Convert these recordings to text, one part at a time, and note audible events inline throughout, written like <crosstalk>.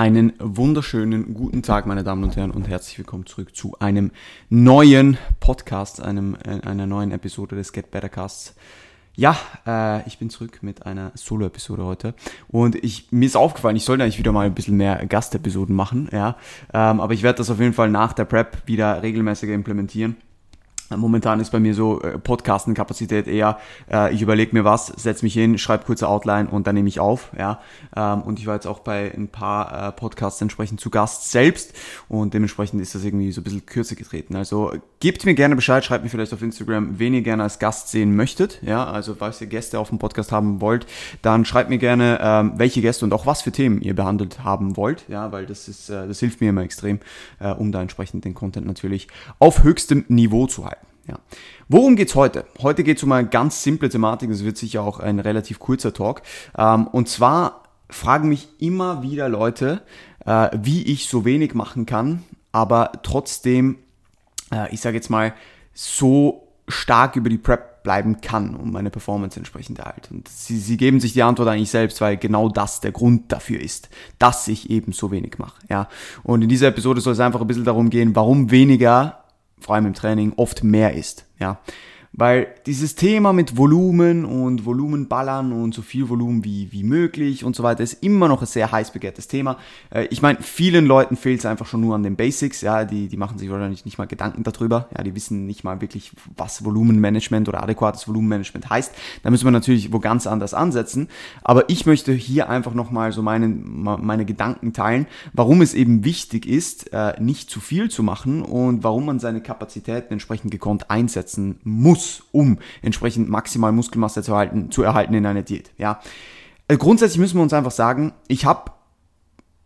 Einen wunderschönen guten Tag, meine Damen und Herren, und herzlich willkommen zurück zu einem neuen Podcast, einem, äh, einer neuen Episode des Get Better Casts. Ja, äh, ich bin zurück mit einer Solo-Episode heute und ich, mir ist aufgefallen, ich sollte eigentlich wieder mal ein bisschen mehr Gastepisoden machen, ja, ähm, aber ich werde das auf jeden Fall nach der Prep wieder regelmäßiger implementieren. Momentan ist bei mir so äh, Podcasten-Kapazität eher, äh, ich überlege mir was, setze mich hin, schreibe kurze Outline und dann nehme ich auf. Ja? Ähm, und ich war jetzt auch bei ein paar äh, Podcasts entsprechend zu Gast selbst und dementsprechend ist das irgendwie so ein bisschen kürzer getreten. Also gebt mir gerne Bescheid, schreibt mir vielleicht auf Instagram, wen ihr gerne als Gast sehen möchtet. Ja, also falls ihr Gäste auf dem Podcast haben wollt, dann schreibt mir gerne, ähm, welche Gäste und auch was für Themen ihr behandelt haben wollt. Ja, weil das ist, äh, das hilft mir immer extrem, äh, um da entsprechend den Content natürlich auf höchstem Niveau zu halten. Ja. Worum geht's heute? Heute geht's um eine ganz simple Thematik, das wird sicher auch ein relativ kurzer Talk. Ähm, und zwar fragen mich immer wieder Leute, äh, wie ich so wenig machen kann, aber trotzdem, äh, ich sage jetzt mal, so stark über die Prep bleiben kann, um meine Performance entsprechend erhalten. Und sie, sie geben sich die Antwort eigentlich selbst, weil genau das der Grund dafür ist, dass ich eben so wenig mache. Ja. Und in dieser Episode soll es einfach ein bisschen darum gehen, warum weniger vor allem im Training, oft mehr ist. Ja. Weil dieses Thema mit Volumen und Volumenballern und so viel Volumen wie, wie möglich und so weiter ist immer noch ein sehr heiß begehrtes Thema. Äh, ich meine, vielen Leuten fehlt es einfach schon nur an den Basics, ja, die, die machen sich wahrscheinlich nicht mal Gedanken darüber, ja, die wissen nicht mal wirklich, was Volumenmanagement oder adäquates Volumenmanagement heißt. Da müssen wir natürlich wo ganz anders ansetzen. Aber ich möchte hier einfach nochmal so meine, meine Gedanken teilen, warum es eben wichtig ist, äh, nicht zu viel zu machen und warum man seine Kapazitäten entsprechend gekonnt einsetzen muss muss, um entsprechend maximal Muskelmasse zu erhalten, zu erhalten in einer Diät. Ja. Also grundsätzlich müssen wir uns einfach sagen, ich habe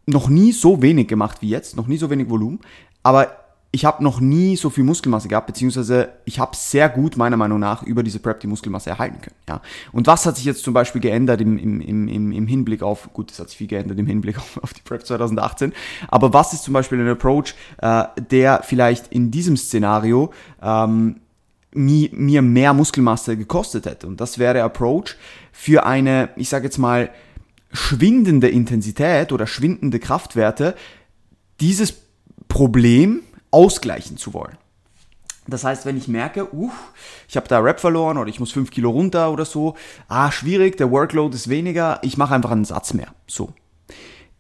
noch nie so wenig gemacht wie jetzt, noch nie so wenig Volumen, aber ich habe noch nie so viel Muskelmasse gehabt, beziehungsweise ich habe sehr gut meiner Meinung nach über diese Prep die Muskelmasse erhalten können. Ja. Und was hat sich jetzt zum Beispiel geändert im, im, im, im Hinblick auf, gut, es hat sich viel geändert im Hinblick <laughs> auf, auf die Prep 2018, aber was ist zum Beispiel ein Approach, äh, der vielleicht in diesem Szenario ähm, mir mehr Muskelmasse gekostet hätte. Und das wäre Approach für eine, ich sage jetzt mal, schwindende Intensität oder schwindende Kraftwerte, dieses Problem ausgleichen zu wollen. Das heißt, wenn ich merke, uh, ich habe da Rap verloren oder ich muss 5 Kilo runter oder so, ah, schwierig, der Workload ist weniger, ich mache einfach einen Satz mehr. So.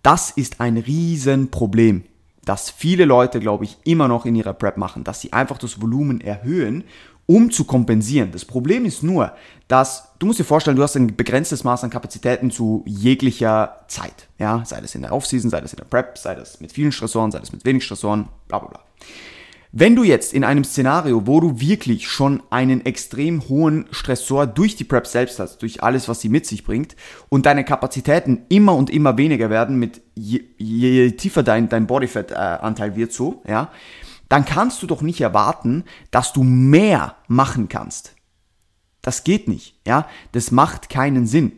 Das ist ein Riesenproblem, das viele Leute, glaube ich, immer noch in ihrer Prep machen, dass sie einfach das Volumen erhöhen um zu kompensieren. Das Problem ist nur, dass du musst dir vorstellen, du hast ein begrenztes Maß an Kapazitäten zu jeglicher Zeit. Ja, sei das in der Offseason, sei das in der Prep, sei das mit vielen Stressoren, sei das mit wenig Stressoren, bla bla bla. Wenn du jetzt in einem Szenario, wo du wirklich schon einen extrem hohen Stressor durch die Prep selbst hast, durch alles, was sie mit sich bringt, und deine Kapazitäten immer und immer weniger werden, mit je, je tiefer dein, dein Bodyfat-Anteil äh, wird so, ja, dann kannst du doch nicht erwarten, dass du mehr machen kannst. Das geht nicht, ja? Das macht keinen Sinn.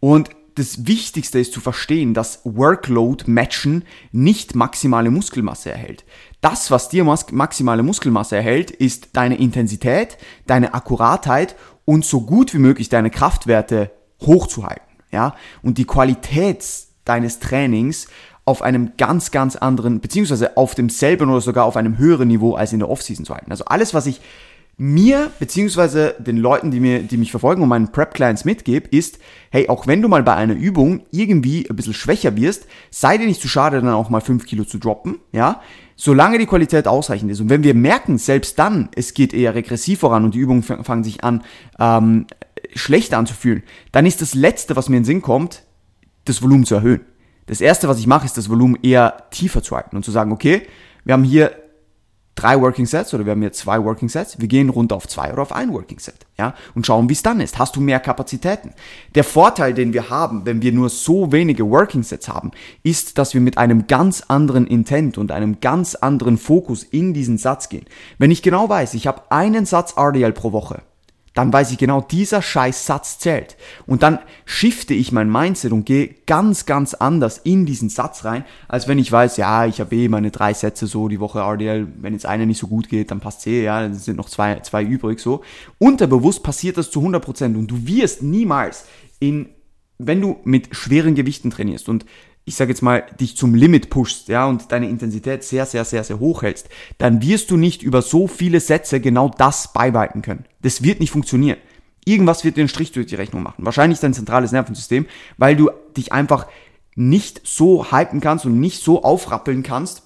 Und das Wichtigste ist zu verstehen, dass Workload-Matchen nicht maximale Muskelmasse erhält. Das, was dir maximale Muskelmasse erhält, ist deine Intensität, deine Akkuratheit und so gut wie möglich deine Kraftwerte hochzuhalten. Ja? Und die Qualität deines Trainings auf einem ganz, ganz anderen, beziehungsweise auf demselben oder sogar auf einem höheren Niveau als in der Offseason zu halten. Also alles, was ich mir, beziehungsweise den Leuten, die, mir, die mich verfolgen und meinen Prep-Clients mitgebe, ist, hey, auch wenn du mal bei einer Übung irgendwie ein bisschen schwächer wirst, sei dir nicht zu schade, dann auch mal 5 Kilo zu droppen, ja, solange die Qualität ausreichend ist. Und wenn wir merken, selbst dann, es geht eher regressiv voran und die Übungen fangen sich an, ähm, schlecht anzufühlen, dann ist das Letzte, was mir in den Sinn kommt, das Volumen zu erhöhen. Das erste, was ich mache, ist das Volumen eher tiefer zu halten und zu sagen, okay, wir haben hier drei Working Sets oder wir haben hier zwei Working Sets, wir gehen runter auf zwei oder auf ein Working Set, ja, und schauen, wie es dann ist. Hast du mehr Kapazitäten? Der Vorteil, den wir haben, wenn wir nur so wenige Working Sets haben, ist, dass wir mit einem ganz anderen Intent und einem ganz anderen Fokus in diesen Satz gehen. Wenn ich genau weiß, ich habe einen Satz RDL pro Woche, dann weiß ich genau, dieser scheiß Satz zählt. Und dann shifte ich mein Mindset und gehe ganz, ganz anders in diesen Satz rein, als wenn ich weiß, ja, ich habe eh meine drei Sätze so die Woche RDL, wenn jetzt einer nicht so gut geht, dann passt eh, ja, dann sind noch zwei, zwei übrig so. Unterbewusst passiert das zu 100% und du wirst niemals in, wenn du mit schweren Gewichten trainierst und ich sage jetzt mal, dich zum Limit pushst, ja, und deine Intensität sehr, sehr, sehr, sehr hoch hältst, dann wirst du nicht über so viele Sätze genau das beibehalten können. Das wird nicht funktionieren. Irgendwas wird den Strich durch die Rechnung machen. Wahrscheinlich dein zentrales Nervensystem, weil du dich einfach nicht so hypen kannst und nicht so aufrappeln kannst,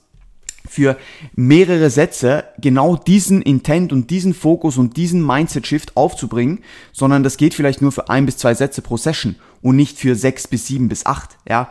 für mehrere Sätze genau diesen Intent und diesen Fokus und diesen Mindset-Shift aufzubringen, sondern das geht vielleicht nur für ein bis zwei Sätze pro Session und nicht für sechs bis sieben bis acht, ja.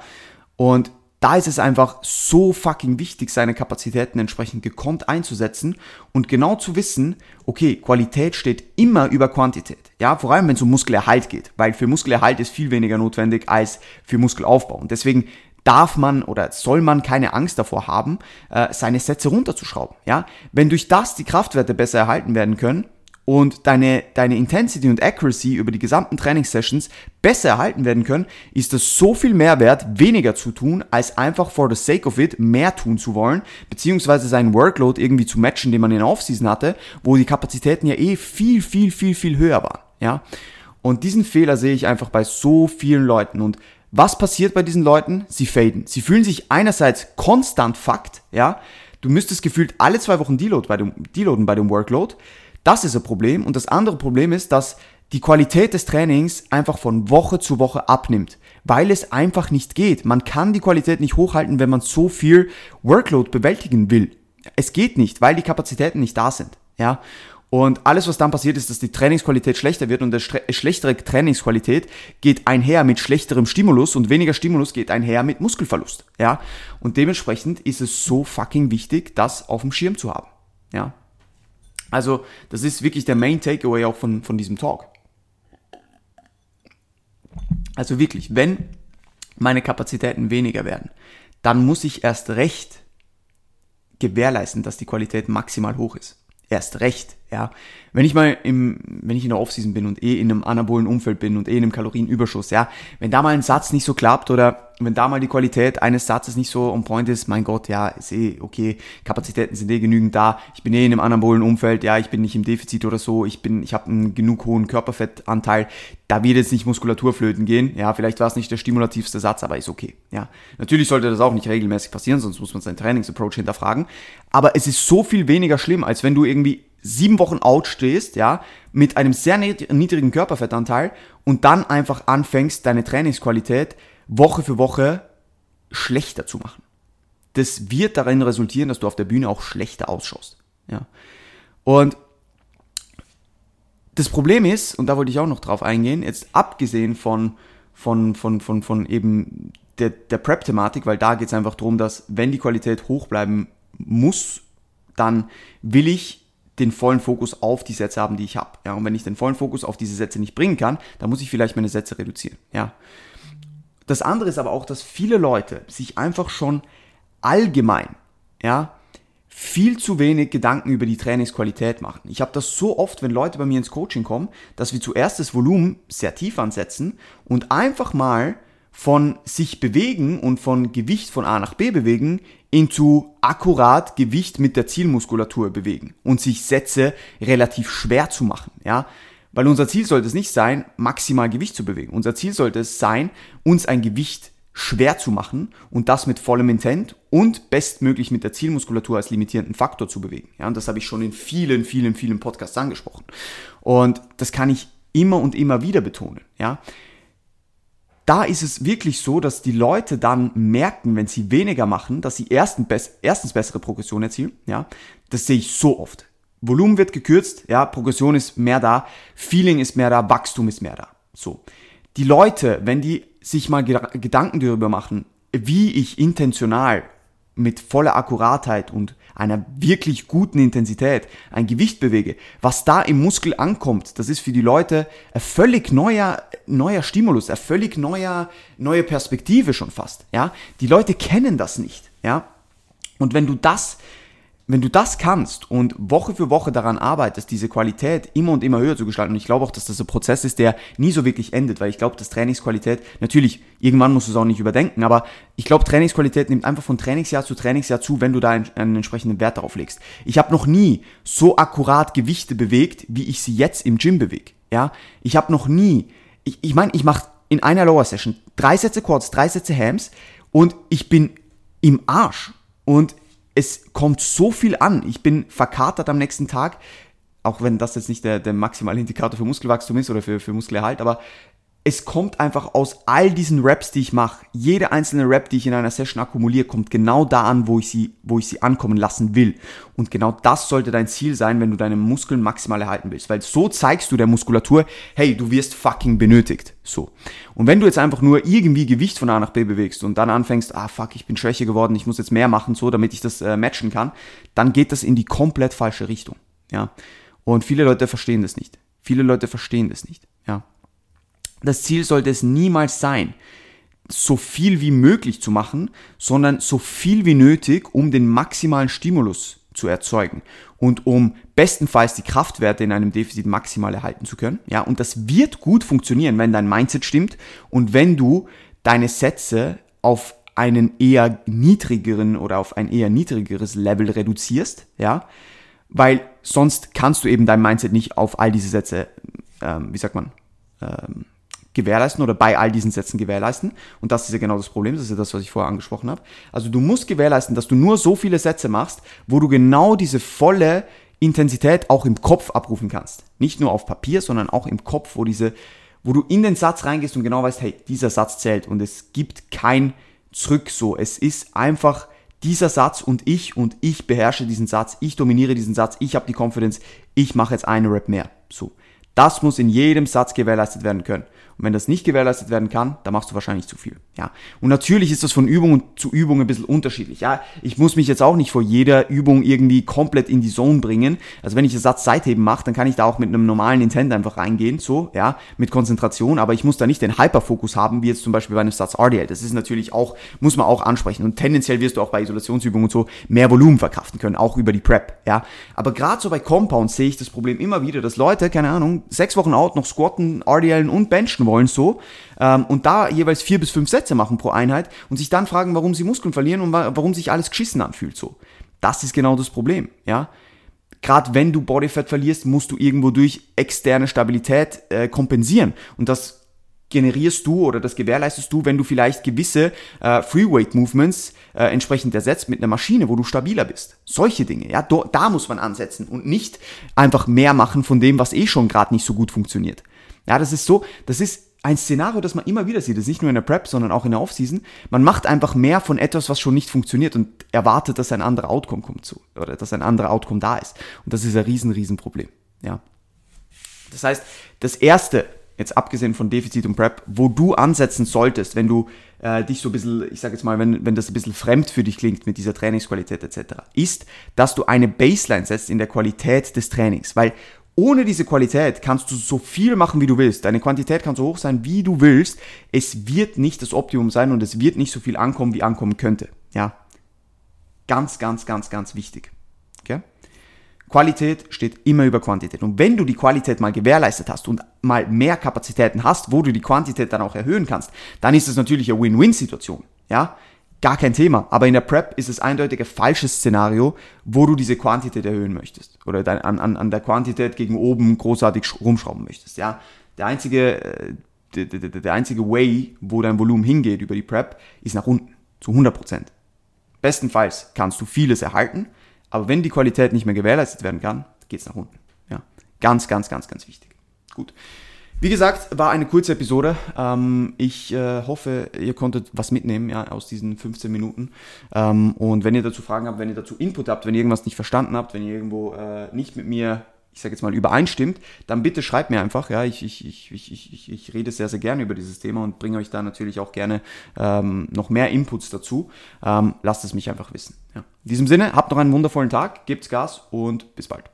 Und da ist es einfach so fucking wichtig, seine Kapazitäten entsprechend gekonnt einzusetzen und genau zu wissen, okay, Qualität steht immer über Quantität. Ja, vor allem wenn es um Muskelerhalt geht, weil für Muskelerhalt ist viel weniger notwendig als für Muskelaufbau. Und deswegen darf man oder soll man keine Angst davor haben, äh, seine Sätze runterzuschrauben. Ja? Wenn durch das die Kraftwerte besser erhalten werden können und deine, deine Intensity und Accuracy über die gesamten Trainingssessions besser erhalten werden können, ist das so viel mehr wert, weniger zu tun, als einfach for the sake of it mehr tun zu wollen, beziehungsweise seinen Workload irgendwie zu matchen, den man in der Offseason hatte, wo die Kapazitäten ja eh viel, viel, viel, viel höher waren. Ja? Und diesen Fehler sehe ich einfach bei so vielen Leuten und was passiert bei diesen Leuten? Sie faden. Sie fühlen sich einerseits konstant fucked, ja. Du müsstest gefühlt alle zwei Wochen deload bei dem, deloaden bei dem Workload. Das ist ein Problem. Und das andere Problem ist, dass die Qualität des Trainings einfach von Woche zu Woche abnimmt, weil es einfach nicht geht. Man kann die Qualität nicht hochhalten, wenn man so viel Workload bewältigen will. Es geht nicht, weil die Kapazitäten nicht da sind. Ja, und alles, was dann passiert, ist, dass die Trainingsqualität schlechter wird und eine schlechtere Trainingsqualität geht einher mit schlechterem Stimulus und weniger Stimulus geht einher mit Muskelverlust. Ja? Und dementsprechend ist es so fucking wichtig, das auf dem Schirm zu haben. Ja? Also, das ist wirklich der Main Takeaway auch von, von diesem Talk. Also wirklich, wenn meine Kapazitäten weniger werden, dann muss ich erst recht gewährleisten, dass die Qualität maximal hoch ist erst recht, ja. Wenn ich mal im, wenn ich in der Offseason bin und eh in einem anabolen Umfeld bin und eh in einem Kalorienüberschuss, ja, wenn da mal ein Satz nicht so klappt oder wenn da mal die Qualität eines Satzes nicht so on point ist, mein Gott, ja, ist eh okay, Kapazitäten sind eh genügend da, ich bin eh in einem anabolen Umfeld, ja, ich bin nicht im Defizit oder so, ich bin, ich habe einen genug hohen Körperfettanteil, da wird jetzt nicht Muskulatur flöten gehen, ja, vielleicht war es nicht der stimulativste Satz, aber ist okay, ja. Natürlich sollte das auch nicht regelmäßig passieren, sonst muss man seinen Trainingsapproach hinterfragen, aber es ist so viel weniger schlimm, als wenn du irgendwie sieben Wochen out stehst, ja, mit einem sehr niedrigen Körperfettanteil und dann einfach anfängst, deine Trainingsqualität Woche für Woche schlechter zu machen. Das wird darin resultieren, dass du auf der Bühne auch schlechter ausschaust. Ja. Und das Problem ist, und da wollte ich auch noch drauf eingehen, jetzt abgesehen von, von, von, von, von eben der, der Prep-Thematik, weil da geht es einfach darum, dass wenn die Qualität hoch bleiben muss, dann will ich den vollen Fokus auf die Sätze haben, die ich habe. Ja, und wenn ich den vollen Fokus auf diese Sätze nicht bringen kann, dann muss ich vielleicht meine Sätze reduzieren. Ja. Das andere ist aber auch, dass viele Leute sich einfach schon allgemein, ja, viel zu wenig Gedanken über die Trainingsqualität machen. Ich habe das so oft, wenn Leute bei mir ins Coaching kommen, dass wir zuerst das Volumen sehr tief ansetzen und einfach mal von sich bewegen und von Gewicht von A nach B bewegen into akkurat Gewicht mit der Zielmuskulatur bewegen und sich Sätze relativ schwer zu machen, ja. Weil unser Ziel sollte es nicht sein, maximal Gewicht zu bewegen. Unser Ziel sollte es sein, uns ein Gewicht schwer zu machen und das mit vollem Intent und bestmöglich mit der Zielmuskulatur als limitierenden Faktor zu bewegen. Ja, und das habe ich schon in vielen, vielen, vielen Podcasts angesprochen. Und das kann ich immer und immer wieder betonen. Ja, da ist es wirklich so, dass die Leute dann merken, wenn sie weniger machen, dass sie erstens bessere Progression erzielen. Ja, das sehe ich so oft. Volumen wird gekürzt, ja, Progression ist mehr da, Feeling ist mehr da, Wachstum ist mehr da. So. Die Leute, wenn die sich mal Gedanken darüber machen, wie ich intentional mit voller Akkuratheit und einer wirklich guten Intensität ein Gewicht bewege, was da im Muskel ankommt, das ist für die Leute ein völlig neuer, neuer Stimulus, eine völlig neuer, neue Perspektive schon fast, ja. Die Leute kennen das nicht, ja. Und wenn du das wenn du das kannst und Woche für Woche daran arbeitest, diese Qualität immer und immer höher zu gestalten, und ich glaube auch, dass das ein Prozess ist, der nie so wirklich endet, weil ich glaube, dass Trainingsqualität, natürlich, irgendwann musst du es auch nicht überdenken, aber ich glaube, Trainingsqualität nimmt einfach von Trainingsjahr zu Trainingsjahr zu, wenn du da einen, einen entsprechenden Wert darauf legst. Ich habe noch nie so akkurat Gewichte bewegt, wie ich sie jetzt im Gym bewege. Ja, ich habe noch nie, ich meine, ich, mein, ich mache in einer Lower Session drei Sätze Quads, drei Sätze Hams und ich bin im Arsch und es kommt so viel an. Ich bin verkatert am nächsten Tag, auch wenn das jetzt nicht der, der maximale Indikator für Muskelwachstum ist oder für, für Muskelerhalt, aber es kommt einfach aus all diesen Raps, die ich mache. Jede einzelne Rap, die ich in einer Session akkumuliere, kommt genau da an, wo ich sie, wo ich sie ankommen lassen will. Und genau das sollte dein Ziel sein, wenn du deine Muskeln maximal erhalten willst. Weil so zeigst du der Muskulatur, hey, du wirst fucking benötigt. So. Und wenn du jetzt einfach nur irgendwie Gewicht von A nach B bewegst und dann anfängst, ah fuck, ich bin schwächer geworden, ich muss jetzt mehr machen, so, damit ich das äh, matchen kann, dann geht das in die komplett falsche Richtung. Ja. Und viele Leute verstehen das nicht. Viele Leute verstehen das nicht. Ja. Das Ziel sollte es niemals sein, so viel wie möglich zu machen, sondern so viel wie nötig, um den maximalen Stimulus zu erzeugen und um bestenfalls die Kraftwerte in einem Defizit maximal erhalten zu können. Ja, und das wird gut funktionieren, wenn dein Mindset stimmt und wenn du deine Sätze auf einen eher niedrigeren oder auf ein eher niedrigeres Level reduzierst, ja, weil sonst kannst du eben dein Mindset nicht auf all diese Sätze, ähm, wie sagt man, ähm, gewährleisten oder bei all diesen Sätzen gewährleisten. Und das ist ja genau das Problem, das ist ja das, was ich vorher angesprochen habe. Also du musst gewährleisten, dass du nur so viele Sätze machst, wo du genau diese volle Intensität auch im Kopf abrufen kannst. Nicht nur auf Papier, sondern auch im Kopf, wo diese, wo du in den Satz reingehst und genau weißt, hey, dieser Satz zählt und es gibt kein Zurück so. Es ist einfach dieser Satz und ich und ich beherrsche diesen Satz, ich dominiere diesen Satz, ich habe die Confidence, ich mache jetzt eine Rap mehr. So. Das muss in jedem Satz gewährleistet werden können. Und wenn das nicht gewährleistet werden kann, dann machst du wahrscheinlich zu viel. Ja. Und natürlich ist das von Übung zu Übung ein bisschen unterschiedlich. Ja. Ich muss mich jetzt auch nicht vor jeder Übung irgendwie komplett in die Zone bringen. Also wenn ich einen Satz Seitheben mache, dann kann ich da auch mit einem normalen Intent einfach reingehen, so, ja, mit Konzentration, aber ich muss da nicht den Hyperfokus haben, wie jetzt zum Beispiel bei einem Satz RDL. Das ist natürlich auch, muss man auch ansprechen. Und tendenziell wirst du auch bei Isolationsübungen und so mehr Volumen verkraften können, auch über die Prep, ja. Aber gerade so bei Compounds sehe ich das Problem immer wieder, dass Leute, keine Ahnung, sechs Wochen out noch squatten, RDLen und benchen wollen so ähm, und da jeweils vier bis fünf Sätze machen pro Einheit und sich dann fragen, warum sie Muskeln verlieren und wa warum sich alles geschissen anfühlt so. Das ist genau das Problem, ja. Gerade wenn du Bodyfat verlierst, musst du irgendwo durch externe Stabilität äh, kompensieren und das generierst du oder das gewährleistest du, wenn du vielleicht gewisse äh, Freeweight Movements äh, entsprechend ersetzt mit einer Maschine, wo du stabiler bist. Solche Dinge, ja, do, da muss man ansetzen und nicht einfach mehr machen von dem, was eh schon gerade nicht so gut funktioniert. Ja, das ist so, das ist ein Szenario, das man immer wieder sieht. Das ist nicht nur in der Prep, sondern auch in der Offseason. Man macht einfach mehr von etwas, was schon nicht funktioniert und erwartet, dass ein anderer Outcome kommt zu oder dass ein anderer Outcome da ist. Und das ist ein riesen, riesen Problem. Ja. Das heißt, das erste, jetzt abgesehen von Defizit und Prep, wo du ansetzen solltest, wenn du äh, dich so ein bisschen, ich sage jetzt mal, wenn, wenn das ein bisschen fremd für dich klingt mit dieser Trainingsqualität etc., ist, dass du eine Baseline setzt in der Qualität des Trainings. Weil ohne diese Qualität kannst du so viel machen, wie du willst. Deine Quantität kann so hoch sein, wie du willst. Es wird nicht das Optimum sein und es wird nicht so viel ankommen, wie ankommen könnte. Ja. Ganz, ganz, ganz, ganz wichtig. Okay? Qualität steht immer über Quantität. Und wenn du die Qualität mal gewährleistet hast und mal mehr Kapazitäten hast, wo du die Quantität dann auch erhöhen kannst, dann ist es natürlich eine Win-Win-Situation. Ja? gar kein Thema. Aber in der Prep ist es eindeutig ein falsches Szenario, wo du diese Quantität erhöhen möchtest oder an, an, an der Quantität gegen oben großartig rumschrauben möchtest. Ja, der einzige, äh, der, der, der einzige Way, wo dein Volumen hingeht über die Prep, ist nach unten zu 100 Prozent. Bestenfalls kannst du vieles erhalten, aber wenn die Qualität nicht mehr gewährleistet werden kann, geht's nach unten. Ja, ganz, ganz, ganz, ganz wichtig. Gut. Wie gesagt, war eine kurze Episode. Ähm, ich äh, hoffe, ihr konntet was mitnehmen ja, aus diesen 15 Minuten. Ähm, und wenn ihr dazu Fragen habt, wenn ihr dazu Input habt, wenn ihr irgendwas nicht verstanden habt, wenn ihr irgendwo äh, nicht mit mir ich sage jetzt mal, übereinstimmt, dann bitte schreibt mir einfach. Ja, ich, ich, ich, ich, ich, ich rede sehr, sehr gerne über dieses Thema und bringe euch da natürlich auch gerne ähm, noch mehr Inputs dazu. Ähm, lasst es mich einfach wissen. Ja. In diesem Sinne, habt noch einen wundervollen Tag, gebt's Gas und bis bald.